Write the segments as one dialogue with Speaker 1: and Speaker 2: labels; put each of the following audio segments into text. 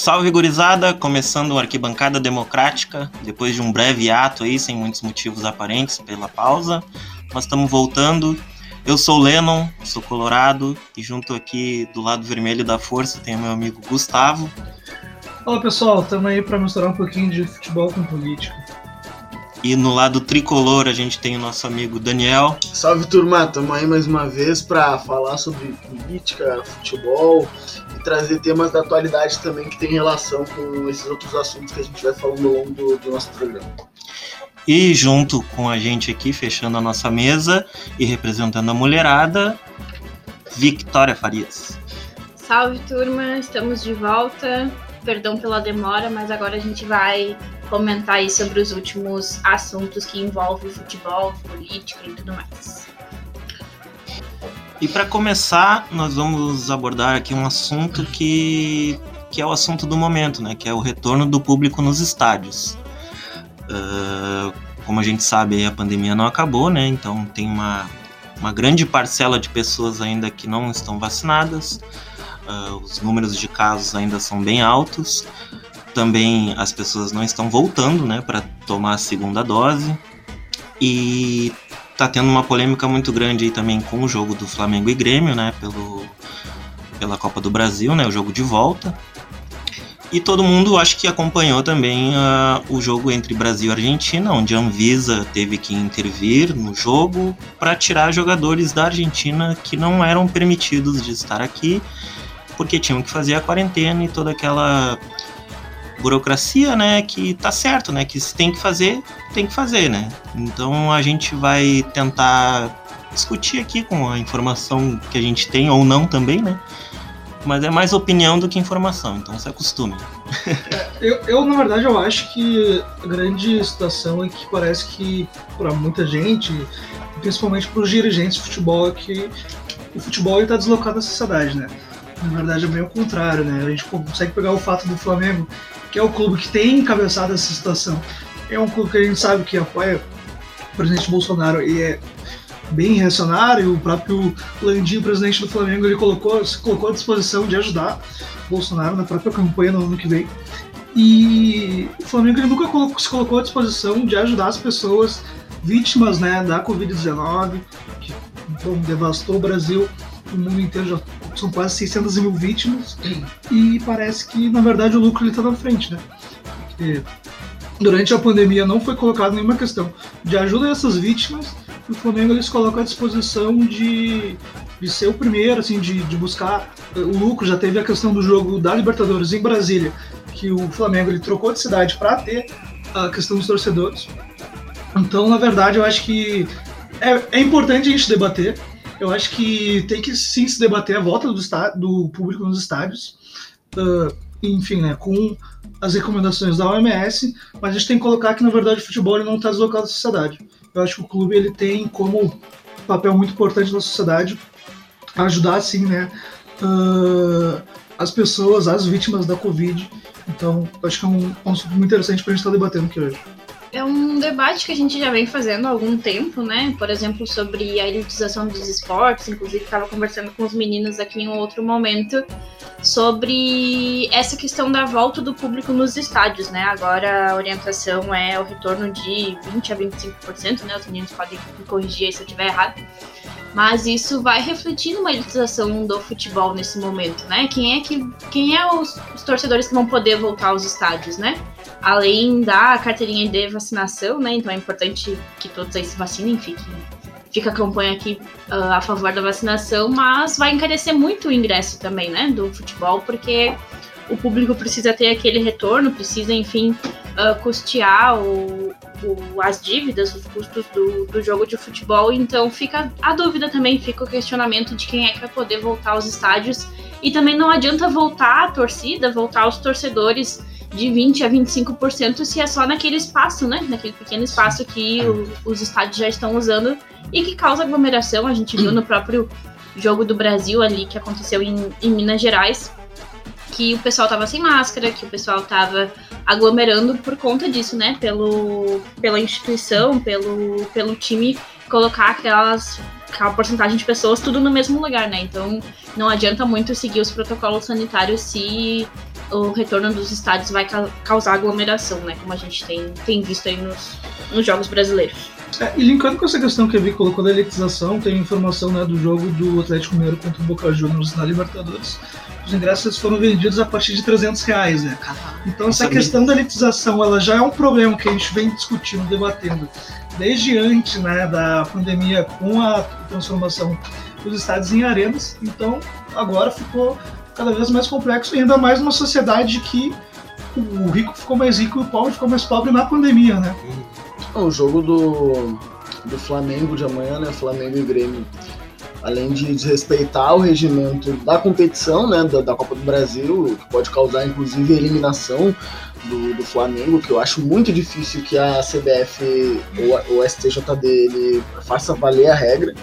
Speaker 1: Salve gurizada, começando a arquibancada democrática, depois de um breve ato aí, sem muitos motivos aparentes pela pausa. Nós estamos voltando. Eu sou o Lennon, sou colorado, e junto aqui do lado vermelho da força tem o meu amigo Gustavo.
Speaker 2: Fala pessoal, estamos aí para misturar um pouquinho de futebol com política.
Speaker 1: E no lado tricolor a gente tem o nosso amigo Daniel.
Speaker 3: Salve turma, estamos aí mais uma vez para falar sobre política, futebol trazer temas da atualidade também que tem relação com esses outros assuntos que a gente vai falando ao longo do, do nosso programa.
Speaker 1: E junto com a gente aqui, fechando a nossa mesa e representando a mulherada, Victoria Farias.
Speaker 4: Salve turma, estamos de volta. Perdão pela demora, mas agora a gente vai comentar aí sobre os últimos assuntos que envolvem futebol, política e tudo mais.
Speaker 1: E para começar, nós vamos abordar aqui um assunto que, que é o assunto do momento, né? Que é o retorno do público nos estádios. Uh, como a gente sabe, a pandemia não acabou, né? Então tem uma, uma grande parcela de pessoas ainda que não estão vacinadas. Uh, os números de casos ainda são bem altos também as pessoas não estão voltando, né, para tomar a segunda dose. E tá tendo uma polêmica muito grande aí também com o jogo do Flamengo e Grêmio, né, pelo pela Copa do Brasil, né, o jogo de volta. E todo mundo acho que acompanhou também uh, o jogo entre Brasil e Argentina, onde a Anvisa teve que intervir no jogo para tirar jogadores da Argentina que não eram permitidos de estar aqui, porque tinham que fazer a quarentena e toda aquela burocracia, né, que tá certo, né, que se tem que fazer, tem que fazer, né. Então a gente vai tentar discutir aqui com a informação que a gente tem ou não também, né. Mas é mais opinião do que informação, então se acostume.
Speaker 2: É, eu, eu, na verdade, eu acho que a grande situação é que parece que para muita gente, principalmente para os dirigentes de futebol, é que o futebol está deslocado da sociedade, né? Na verdade é bem o contrário, né? A gente consegue pegar o fato do Flamengo que é o clube que tem encabeçado essa situação. É um clube que a gente sabe que apoia o presidente Bolsonaro e é bem reacionário. O próprio Landim, presidente do Flamengo, ele colocou, se colocou à disposição de ajudar Bolsonaro na própria campanha no ano que vem. E o Flamengo ele nunca colocou, se colocou à disposição de ajudar as pessoas vítimas né, da Covid-19, que bom, devastou o Brasil, o mundo inteiro já são quase 600 mil vítimas e parece que na verdade o lucro está na frente, né? Porque durante a pandemia não foi colocado nenhuma questão de ajuda a essas vítimas e o Flamengo eles colocam à disposição de, de ser o primeiro, assim, de, de buscar o lucro. Já teve a questão do jogo da Libertadores em Brasília, que o Flamengo ele trocou de cidade para ter a questão dos torcedores. Então, na verdade, eu acho que é, é importante a gente debater eu acho que tem que sim se debater a volta do, do público nos estádios, uh, enfim, né, com as recomendações da OMS, mas a gente tem que colocar que na verdade o futebol não está deslocado da sociedade. Eu acho que o clube ele tem como papel muito importante na sociedade ajudar assim, né, uh, as pessoas, as vítimas da Covid. Então, acho que é um ponto muito interessante para a gente estar tá debatendo aqui hoje.
Speaker 4: É um debate que a gente já vem fazendo há algum tempo, né? Por exemplo, sobre a elitização dos esportes. Inclusive, estava conversando com os meninos aqui em um outro momento sobre essa questão da volta do público nos estádios, né? Agora a orientação é o retorno de 20 a 25%, né? Os meninos podem me corrigir se eu estiver errado. Mas isso vai refletir numa elitização do futebol nesse momento, né? Quem é que quem é os, os torcedores que vão poder voltar aos estádios, né? além da carteirinha de vacinação, né? Então é importante que todos aí se vacinem, fiquem fica a campanha aqui uh, a favor da vacinação, mas vai encarecer muito o ingresso também, né, do futebol, porque o público precisa ter aquele retorno, precisa, enfim, uh, custear o, o, as dívidas, os custos do, do jogo de futebol. Então fica a dúvida também, fica o questionamento de quem é que vai poder voltar aos estádios. E também não adianta voltar a torcida, voltar os torcedores de 20 a 25% se é só naquele espaço, né? Naquele pequeno espaço que o, os estádios já estão usando e que causa aglomeração. A gente viu no próprio jogo do Brasil ali que aconteceu em, em Minas Gerais, que o pessoal tava sem máscara, que o pessoal tava aglomerando por conta disso, né? Pelo, pela instituição, pelo, pelo time colocar aquelas aquela porcentagem de pessoas tudo no mesmo lugar, né? Então não adianta muito seguir os protocolos sanitários se o retorno dos estádios vai ca causar aglomeração, né? Como a gente tem, tem visto aí nos, nos jogos brasileiros.
Speaker 2: É, e linkando com essa questão que a Vi colocou da elitização, tem informação né, do jogo do Atlético Mineiro contra o Boca Juniors na Libertadores. Os ingressos foram vendidos a partir de 300 reais, né? Então essa questão da elitização, ela já é um problema que a gente vem discutindo, debatendo desde antes né, da pandemia com a transformação dos estádios em arenas. Então agora ficou cada vez mais complexo, e ainda mais numa sociedade que o rico ficou mais rico e o pobre ficou mais pobre na pandemia, né?
Speaker 3: O jogo do, do Flamengo de amanhã, né? Flamengo e Grêmio. Além de desrespeitar o regimento da competição, né? Da, da Copa do Brasil, que pode causar inclusive a eliminação do, do, Flamengo, que eu acho muito difícil que a CBF ou o STJD ele faça valer a regra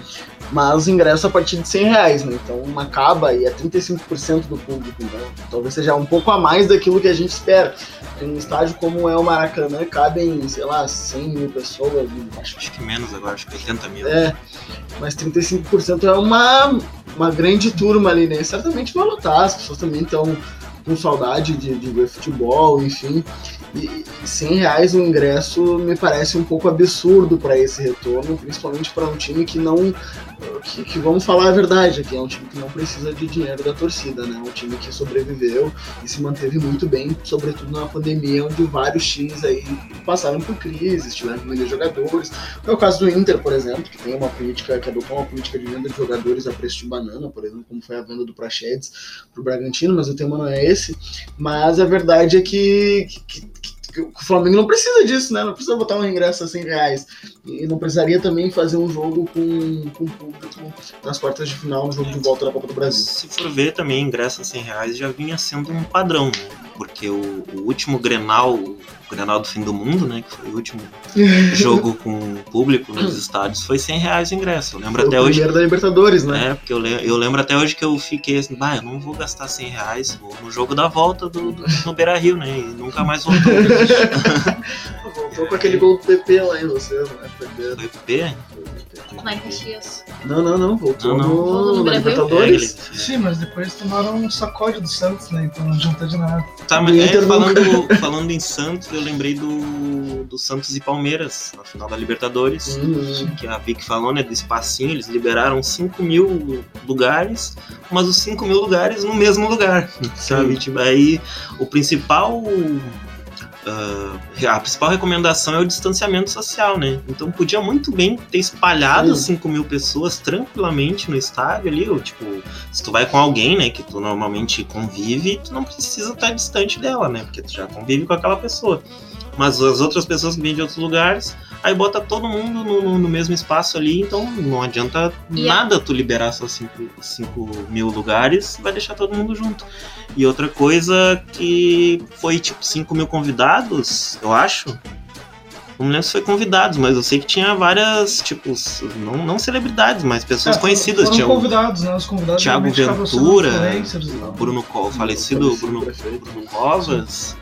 Speaker 3: mas ingresso a partir de 100 reais, né? Então acaba e é 35% do público, então talvez seja um pouco a mais daquilo que a gente espera. Em um estádio como é o Maracanã, cabem, sei lá, 100 mil pessoas.
Speaker 1: Acho, acho que menos agora, acho que 80 mil.
Speaker 3: É, mas 35% é uma, uma grande turma ali, né? Certamente vai lotar, as pessoas também estão com saudade de, de ver futebol, enfim. E 100 reais o ingresso me parece um pouco absurdo para esse retorno, principalmente para um time que não. Que, que, vamos falar a verdade aqui, é um time que não precisa de dinheiro da torcida, né? Um time que sobreviveu e se manteve muito bem, sobretudo na pandemia, onde vários times aí passaram por crises, tiveram que vender jogadores. É o caso do Inter, por exemplo, que tem uma política, que adotou uma política de venda de jogadores a preço de banana, por exemplo, como foi a venda do Prachedes para o Bragantino, mas o tema não é esse. Mas a verdade é que, que o Flamengo não precisa disso, né? Não precisa botar um ingresso a 100 reais. E não precisaria também fazer um jogo com, com público nas quartas de final, no jogo de volta da Copa do Brasil.
Speaker 1: Se for ver também, ingresso a 100 reais já vinha sendo um padrão, né? Porque o, o último Grenal, Grenal do Fim do Mundo, né? Que foi o último jogo com público nos estádios, foi 100 reais o ingresso. Eu lembro
Speaker 3: foi
Speaker 1: até
Speaker 3: o
Speaker 1: hoje.
Speaker 3: da Libertadores, né?
Speaker 1: É, porque eu, le eu lembro até hoje que eu fiquei assim, bah, eu não vou gastar 100 reais vou no jogo da volta do, do no Beira Rio, né? E nunca mais voltou.
Speaker 3: voltou com aquele gol do PP lá em vocês, né?
Speaker 1: Foi PP?
Speaker 4: Lá em Caxias.
Speaker 3: Não, não, não. Voltou
Speaker 1: Não, não.
Speaker 3: no,
Speaker 4: no
Speaker 3: na? Libertadores.
Speaker 2: Sim, mas depois tomaram um sacode do Santos, né? Então não adianta de nada.
Speaker 1: Tá, mas é, falando, falando em Santos, eu lembrei do, do Santos e Palmeiras, na final da Libertadores.
Speaker 3: Uhum.
Speaker 1: Que a Vic falou, né, do espacinho, eles liberaram 5 mil lugares, mas os 5 mil lugares no mesmo lugar, sabe? Tipo, aí o principal. Ah, a principal recomendação é o distanciamento social, né? Então podia muito bem ter espalhado
Speaker 3: Sim.
Speaker 1: 5 mil pessoas tranquilamente no estádio ali, ou tipo, se tu vai com alguém, né, que tu normalmente convive, tu não precisa estar distante dela, né? Porque tu já convive com aquela pessoa. Mas as outras pessoas que vêm de outros lugares, aí bota todo mundo no, no- no mesmo espaço ali, então não adianta
Speaker 4: E a-
Speaker 1: nada tu liberar só 5 mil lugares, vai deixar todo mundo junto. E outra coisa que foi tipo 5 mil convidados, eu acho. Não lembro se foi convidados, mas eu sei que tinha várias, tipo, não, não celebridades, mas pessoas
Speaker 2: É,
Speaker 1: conhecidas.
Speaker 2: Foram
Speaker 1: Tinha o
Speaker 2: convidados, né? Os convidados
Speaker 1: Thiago Ventura. Bruno Co, falecido Bruno. Bruno Covas.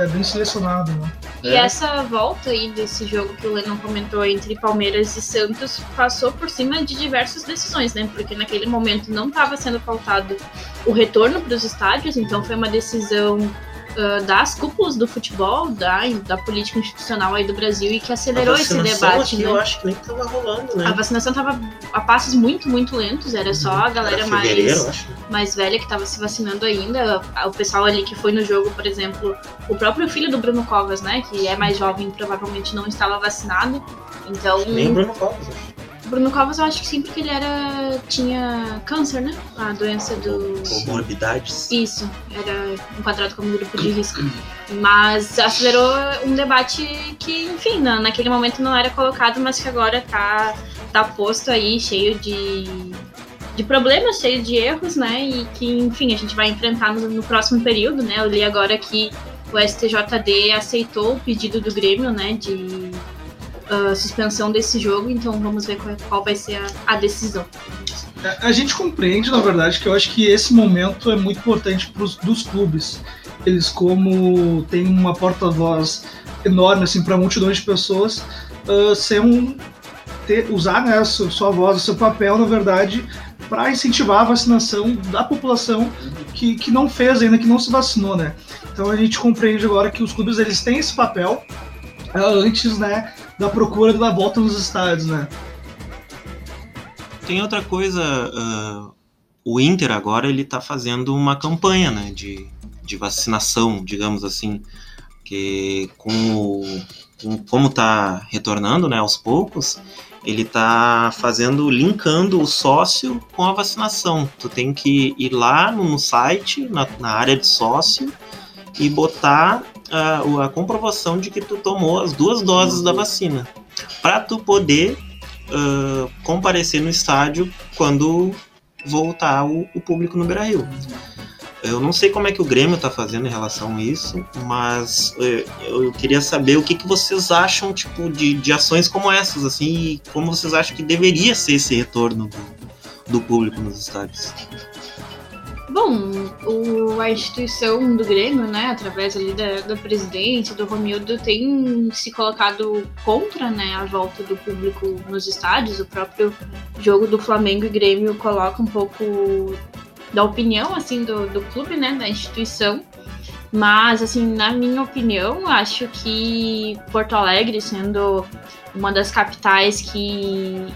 Speaker 2: É bem selecionado, né?
Speaker 4: E
Speaker 3: É.
Speaker 4: essa volta aí desse jogo que o Lennon comentou entre Palmeiras e Santos passou por cima de diversas decisões, né? Porque naquele momento não estava sendo faltado o retorno para os estádios, então foi uma decisão ah, das cúpulas do futebol, da, da política institucional aí do Brasil e que acelerou esse debate,
Speaker 1: aqui,
Speaker 4: né?
Speaker 1: Eu acho que nem tava rolando, né?
Speaker 4: A vacinação estava a passos muito, muito lentos, era só a galera mais
Speaker 1: acho.
Speaker 4: mais velha que estava se vacinando ainda. O pessoal ali que foi no jogo, por exemplo, o próprio filho do Bruno Covas, né? Que é mais jovem, provavelmente não estava vacinado. Então,
Speaker 1: Nem o Bruno Covas, acho.
Speaker 4: Bruno Covas eu acho que sim, porque ele era. tinha câncer, né? A doença do.
Speaker 1: Comorbidades.
Speaker 4: Isso, era enquadrado como grupo de risco. Mas acelerou um debate que, enfim, na, naquele momento não era colocado, mas que agora tá, tá posto aí, cheio de, de problemas, cheio de erros, né? E que, enfim, a gente vai enfrentar no, no próximo período, né? Eu li agora que o STJD aceitou o pedido do Grêmio, né? De ah, suspensão desse jogo, então vamos ver qual, qual vai ser a, a decisão.
Speaker 2: A- A gente compreende, na verdade, que eu acho que esse momento é muito importante pros, dos clubes. Eles, como têm uma porta-voz enorme assim, para multidões de pessoas, ah, ser um, ter, usar né, sua, sua voz, seu papel, na verdade, para incentivar a vacinação da população que, que não fez ainda, que não se vacinou, né? Então a gente compreende agora que os clubes eles têm esse papel uh, antes, né, da procura da volta nos estádios, né?
Speaker 1: Tem outra coisa, uh, o Inter agora ele está fazendo uma campanha, né, de, de vacinação, digamos assim, que com, o, com como está retornando, né, aos poucos, ele está fazendo, linkando o sócio com a vacinação. Tu tem que ir lá no site, na, na área de sócio, e botar a, a, comprovação de que tu tomou as duas doses da vacina, para tu poder uh, comparecer no estádio quando voltar o, o público no Beira-Rio. Eu não sei como é que o Grêmio está fazendo em relação a isso, mas eh, eu queria saber o que, que vocês acham tipo de, de ações como essas, assim, e como vocês acham que deveria ser esse retorno do, do público nos estádios.
Speaker 4: Bom, o, a instituição do Grêmio, né, através ali da, do presidente, do Romildo, tem se colocado contra né, a volta do público nos estádios. O próprio jogo do Flamengo e Grêmio coloca um pouco da opinião assim do, do clube, né, da instituição. Mas assim, na minha opinião, acho que Porto Alegre sendo uma das capitais que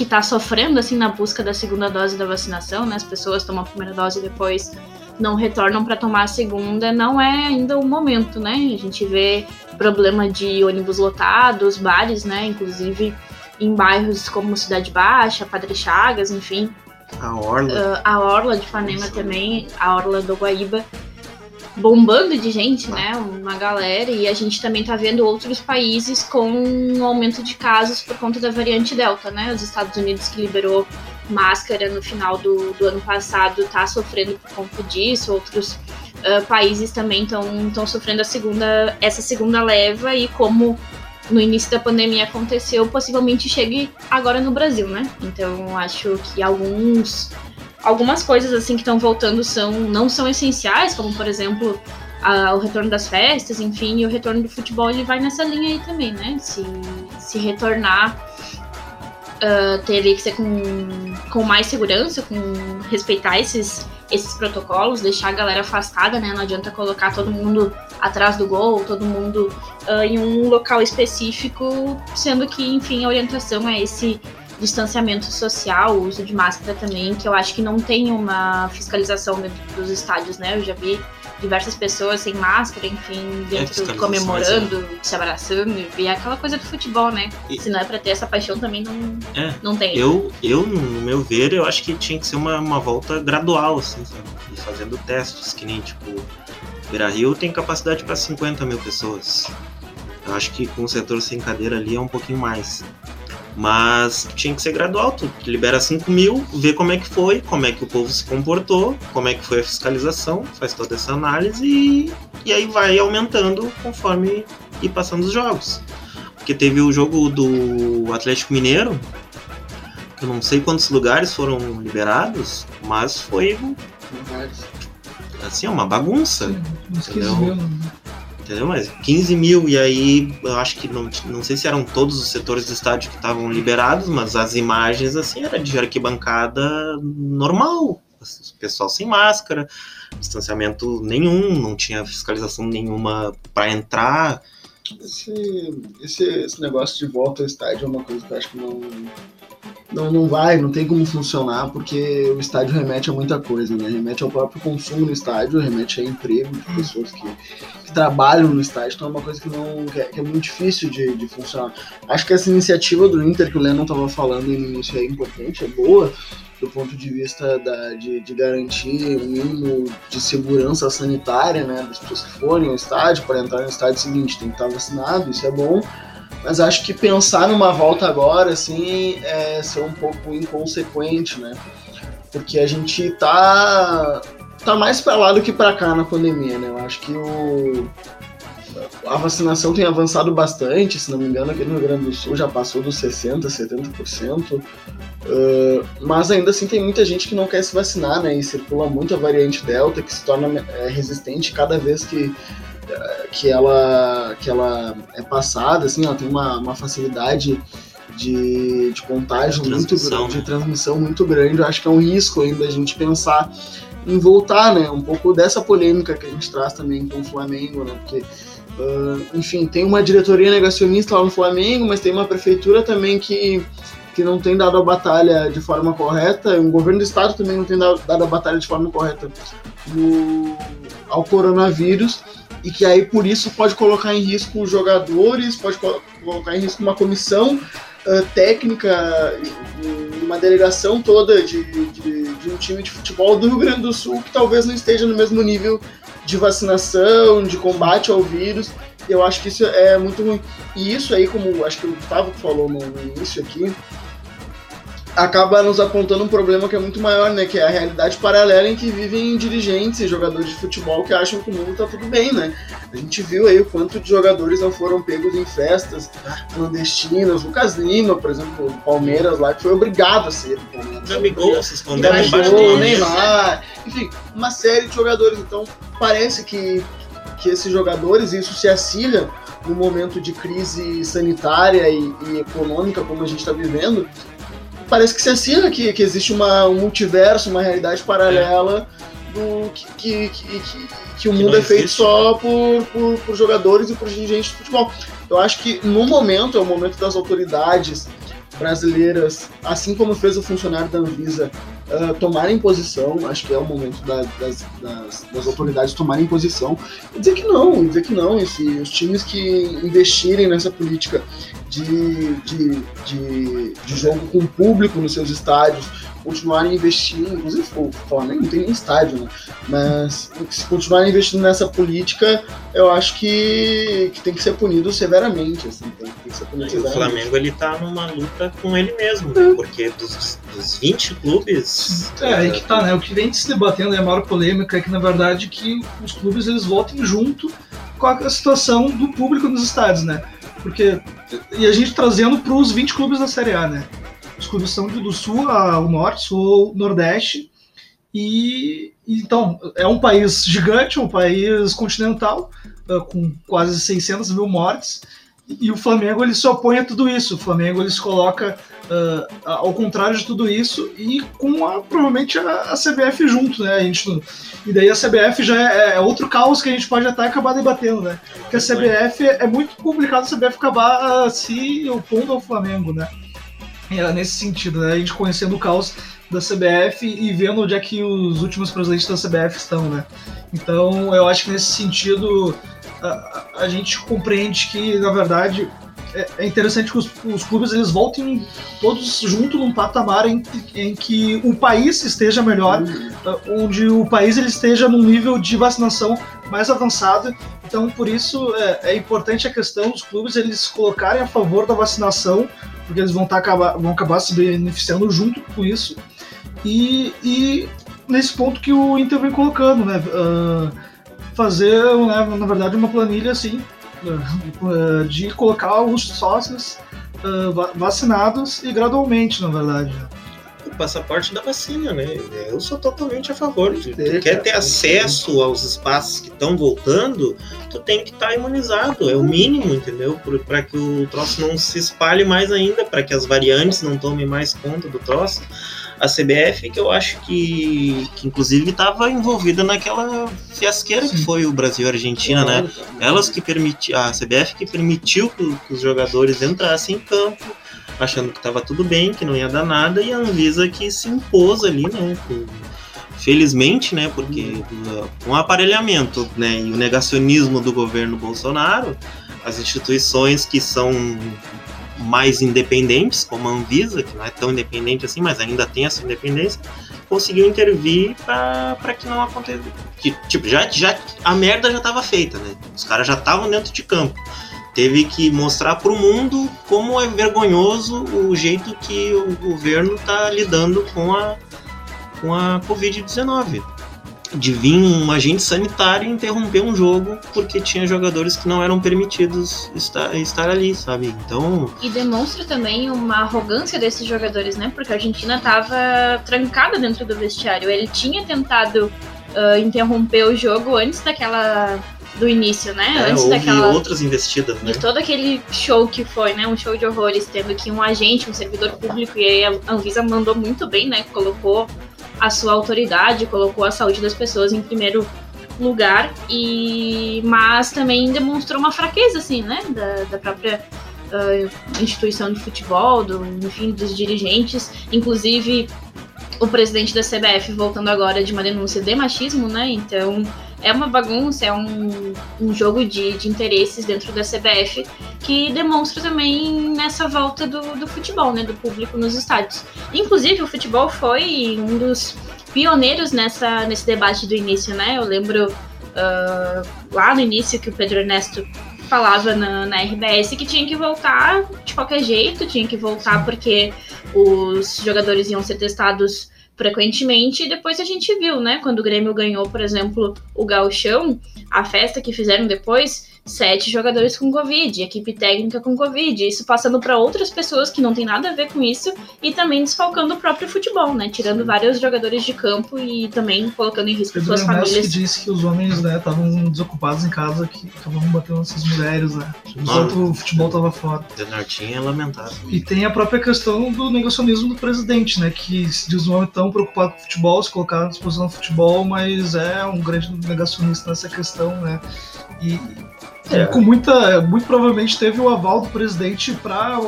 Speaker 4: que está sofrendo assim na busca da segunda dose da vacinação, né? As pessoas tomam a primeira dose e depois não retornam para tomar a segunda, não é ainda o momento, né? A gente vê problema de ônibus lotados, bares, né? Inclusive em bairros como Cidade Baixa, Padre Chagas, enfim,
Speaker 1: a Orla.
Speaker 4: Uh, a Orla de Panema também, a Orla do Guaíba, bombando de gente, né? Uma galera. E a gente também tá vendo outros países com um aumento de casos por conta da variante Delta, né? Os Estados Unidos que liberou máscara no final do, do ano passado tá sofrendo por conta disso, outros uh, países também estão sofrendo a segunda, essa segunda leva e como no início da pandemia aconteceu, possivelmente chegue agora no Brasil, né? Então acho que alguns algumas coisas assim que estão voltando são não são essenciais, como por exemplo a, o retorno das festas, enfim, e o retorno do futebol ele vai nessa linha aí também, né? Se, se retornar uh, teria que ser com, com mais segurança, com respeitar esses esses protocolos, deixar a galera afastada, né? Não adianta colocar todo mundo atrás do gol, todo mundo uh, em um local específico, sendo que, enfim, a orientação é esse distanciamento social, o uso de máscara também, que eu acho que não tem uma fiscalização dentro dos estádios, né? Eu já vi diversas pessoas sem máscara, enfim, é, dentro, é, comemorando, é. se abraçando, e é aquela coisa do futebol, né? E... Se não é pra ter essa paixão, também não, é. não tem.
Speaker 1: Eu, eu, no meu ver, eu acho que tinha que ser uma, uma volta gradual, assim, sabe? E fazendo testes, que nem, tipo, Beira Rio tem capacidade para 50 mil pessoas. Eu acho que com o setor sem cadeira ali é um pouquinho mais. Mas tinha que ser gradual, tu libera 5 mil, vê como é que foi, como é que o povo se comportou, como é que foi a fiscalização, faz toda essa análise e, e aí vai aumentando conforme ir passando os jogos. Porque teve o jogo do Atlético Mineiro, que eu não sei quantos lugares foram liberados, mas foi assim, é uma bagunça. Sim, entendeu? Entendeu? Mas 15 mil, e aí eu acho que não, não sei se eram todos os setores do estádio que estavam liberados, mas as imagens assim era de arquibancada normal, pessoal sem máscara, distanciamento nenhum, não tinha fiscalização nenhuma para entrar.
Speaker 3: Esse, esse, esse negócio de volta ao estádio é uma coisa que eu acho que não não, não vai, não tem como funcionar, porque o estádio remete a muita coisa, né? Remete ao próprio consumo no estádio, remete a emprego de pessoas que, que trabalham no estádio, então é uma coisa que, não, que, é, que é muito difícil de, de, funcionar. Acho que essa iniciativa do Inter que o Lennon estava falando no início é importante, é boa, do ponto de vista da, de, de garantir um mínimo de segurança sanitária, né, das pessoas que forem ao estádio, para entrar no estádio seguinte tem que estar vacinado, isso é bom, mas acho que pensar numa volta agora, assim, é ser um pouco inconsequente, né? Porque a gente tá, tá mais para lá do que para cá na pandemia, né? Eu acho que o, a vacinação tem avançado bastante, se não me engano, aqui no Rio Grande do Sul já passou dos 60%, 70%, uh, mas ainda assim tem muita gente que não quer se vacinar, né? E circula muito a variante Delta, que se torna é, resistente cada vez que que ela, que ela é passada, assim, ela tem uma, uma facilidade de, de contágio
Speaker 1: De
Speaker 3: muito
Speaker 1: transmissão,
Speaker 3: grande,
Speaker 1: né?
Speaker 3: de transmissão muito grande. Eu acho que é um risco ainda a gente pensar em voltar, né? Um pouco dessa polêmica que a gente traz também com o Flamengo, né? Porque, ah, enfim, tem uma diretoria negacionista lá no Flamengo, mas tem uma prefeitura também que, que não tem dado a batalha de forma correta, um governo do estado também não tem dado, dado a batalha de forma correta no, ao coronavírus, e que aí por isso pode colocar em risco os jogadores, pode co- colocar em risco uma comissão ah, técnica, uma delegação toda de, de, de um time de futebol do Rio Grande do Sul que talvez não esteja no mesmo nível de vacinação, de combate ao vírus. Eu acho que isso é muito ruim. E isso aí, como acho que o Gustavo falou no, início aqui, acaba nos apontando um problema que é muito maior, né? Que é a realidade paralela em que vivem dirigentes e jogadores de futebol que acham que o mundo tá tudo bem, né? A gente viu aí o quanto de jogadores não foram pegos em festas clandestinas. Lucas Lima, por exemplo, do Palmeiras lá, que foi obrigado a ser.
Speaker 1: Gabigol se escondendo embaixo do.
Speaker 3: Neymar, enfim, uma série de jogadores. Então, parece que, que esses jogadores, isso se assilha no momento de crise sanitária e, e econômica como a gente está vivendo, parece que se assilha que, que existe uma, um multiverso, uma realidade paralela do que, que, que, que- o mundo é feito
Speaker 1: existe.
Speaker 3: só por, por, por jogadores e por dirigentes de futebol. Eu acho que no momento, é o momento das autoridades brasileiras, assim como fez o funcionário da Anvisa, ah, tomarem posição, acho que é o momento da- das, das, das autoridades tomarem posição e dizer que não, dizer que não, e se os times que investirem nessa política de, de, de, de jogo com público nos seus estádios, continuarem investindo, inclusive o Flamengo não tem nem estádio, né? Mas se continuarem investindo nessa política, eu acho que, que tem que ser punido severamente, assim, tem, tem que ser punido
Speaker 1: E o
Speaker 3: severamente.
Speaker 1: Flamengo ele tá numa luta com ele mesmo, né? Porque dos, dos 20 clubes.
Speaker 2: É, aí que tá, né? O que vem se debatendo, é a maior polêmica, é que na verdade que os clubes eles voltem junto com a situação do público nos estádios, né? Porque. E a gente trazendo para os 20 clubes da Série A, né? São do sul ao norte, ao nordeste. E então, é um país gigante, um país continental, ah, com quase 600 mil mortes. E o Flamengo ele se opõe a tudo isso. O Flamengo ele se coloca ah, ao contrário de tudo isso e com a, provavelmente a, a CBF junto, né? A gente, e daí a CBF já é, é outro caos que a gente pode até acabar debatendo, né? Porque a CBF é muito complicado a CBF acabar ah, se opondo ao Flamengo, né? É, nesse sentido, né? A gente conhecendo o caos da CBF e vendo onde é que os últimos presidentes da CBF estão, né? Então, eu acho que nesse sentido a, a- gente compreende que, na verdade, é, é interessante que os, os clubes eles voltem todos junto num patamar em, em que o país esteja melhor, uh, onde o país ele esteja num nível de vacinação mais avançado. Então, por isso é, é importante a questão dos clubes eles colocarem a favor da vacinação, porque eles vão, tá, acabar, vão acabar se beneficiando junto com isso. E, e nesse ponto que o Inter vem colocando, né? uh, fazer, né, na verdade, uma planilha assim uh, de colocar os sócios uh, va- vacinados e gradualmente, na verdade.
Speaker 1: O passaporte da vacina, né? Eu sou totalmente a favor. Tu, tu quer
Speaker 3: cara,
Speaker 1: ter
Speaker 3: tem
Speaker 1: acesso aos espaços que estão voltando, tu tem que estar imunizado. É o mínimo, entendeu? Para que o troço não se espalhe mais ainda, para que as variantes não tomem mais conta do troço. A CBF, que eu acho que, que inclusive estava envolvida naquela fiasqueira que foi o Brasil e a Argentina, né? Elas que permitiram, a CBF que permitiu que, que os jogadores entrassem em campo, achando que estava tudo bem, que não ia dar nada, e a Anvisa que se impôs ali, né? com- felizmente, né? Porque com o aparelhamento né, e o negacionismo do governo Bolsonaro, as instituições que são mais independentes, como a Anvisa, que não é tão independente assim, mas ainda tem essa independência, conseguiu intervir para que não acontecesse. que, Tipo, já, já a merda já estava feita, né? Os caras já estavam dentro de campo. Teve que mostrar para o mundo como é vergonhoso o jeito que o governo está lidando com a, com a Covid-19. De vir um agente sanitário interromper um jogo porque tinha jogadores que não eram permitidos estar, estar ali, sabe? Então,
Speaker 4: E demonstra também uma arrogância desses jogadores, né? Porque a Argentina tava trancada dentro do vestiário. Ele tinha tentado uh, interromper o jogo antes daquela do início, né?
Speaker 1: É,
Speaker 4: antes
Speaker 1: houve
Speaker 4: daquela
Speaker 1: outras investidas, né?
Speaker 4: de todo aquele show que foi, né? Um show de horrores, tendo que um agente, um servidor público, e aí a Anvisa mandou muito bem, né? Colocou a sua autoridade, colocou a saúde das pessoas em primeiro lugar, e mas também demonstrou uma fraqueza, assim, né? Da, da própria uh, instituição de futebol, do, enfim, dos dirigentes, inclusive o presidente da CBF voltando agora de uma denúncia de machismo, né? Então é uma bagunça, é um, um jogo de, de interesses dentro da CBF que demonstra também nessa volta do, do futebol, né? Do público nos estádios. Inclusive, o futebol foi um dos pioneiros nessa, nesse debate do início, né? Eu lembro uh, lá no início que o Pedro Ernesto falava na, na RBS que tinha que voltar de qualquer jeito, tinha que voltar porque os jogadores iam ser testados frequentemente, e depois a gente viu, né, quando o Grêmio ganhou, por exemplo, o Gauchão, a festa que fizeram depois, sete jogadores com Covid, equipe técnica com Covid, isso passando para outras pessoas que não tem nada a ver com isso e também desfalcando o próprio futebol, né? Tirando vários jogadores de campo e também colocando em risco
Speaker 2: Pedro
Speaker 4: suas famílias.
Speaker 2: que disse que os homens né, estavam desocupados em casa, que estavam batendo essas mulheres, né? Enquanto o futebol estava fora.
Speaker 1: Denartinho é lamentável.
Speaker 2: E tem a própria questão do negacionismo do presidente, né? Que se diz um homem tão preocupado com o futebol, se colocar à disposição do futebol, mas é um grande negacionista nessa questão, né? E é. com muita. Muito provavelmente teve o aval do presidente para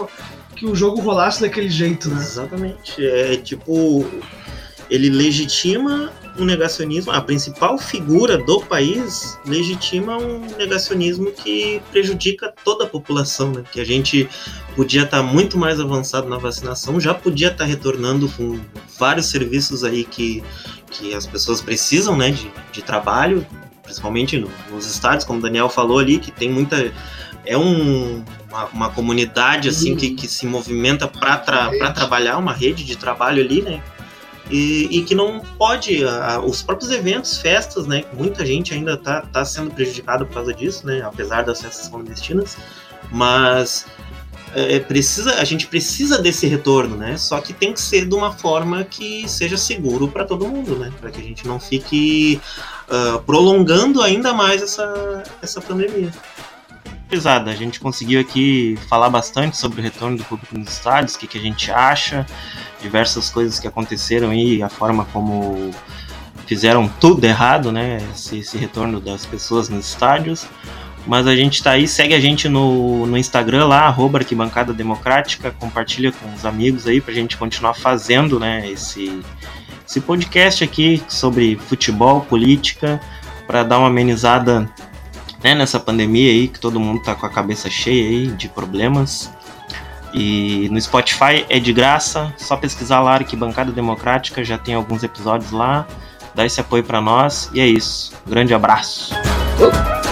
Speaker 2: que o jogo rolasse daquele jeito, né?
Speaker 1: Exatamente. É tipo. Ele legitima um negacionismo, a principal figura do país legitima um negacionismo que prejudica toda a população, né? Que a gente podia estar tá muito mais avançado na vacinação, já podia estar tá retornando com vários serviços aí que, que as pessoas precisam, né? De, de trabalho, principalmente nos estádios, como o Daniel falou ali, que tem muita. É um, uma, uma comunidade assim que, que se movimenta para tra, trabalhar, uma rede de trabalho ali, né? E, e, que não pode, a, os próprios eventos, festas, né? Muita gente ainda está tá sendo prejudicada por causa disso, né? Apesar das festas clandestinas, mas é, precisa, a gente precisa desse retorno, né? Só que tem que ser de uma forma que seja seguro para todo mundo, né? Para que a gente não fique uh, prolongando ainda mais essa, essa pandemia. Pesada, a gente conseguiu aqui falar bastante sobre o retorno do público nos estádios, o que, que a gente acha, diversas coisas que aconteceram aí, a forma como fizeram tudo errado, né? Esse, esse retorno das pessoas nos estádios. Mas a gente tá aí, segue a gente no, no Instagram lá, arroba arquibancada democrática, compartilha com os amigos aí pra gente continuar fazendo, né, esse, esse podcast aqui sobre futebol, política, para dar uma amenizada né, nessa pandemia aí, que todo mundo tá com a cabeça cheia aí de problemas. E no Spotify é de graça, só pesquisar lá Arquibancada Democrática, já tem alguns episódios lá. Dá esse apoio para nós e é isso. Grande abraço. Uh!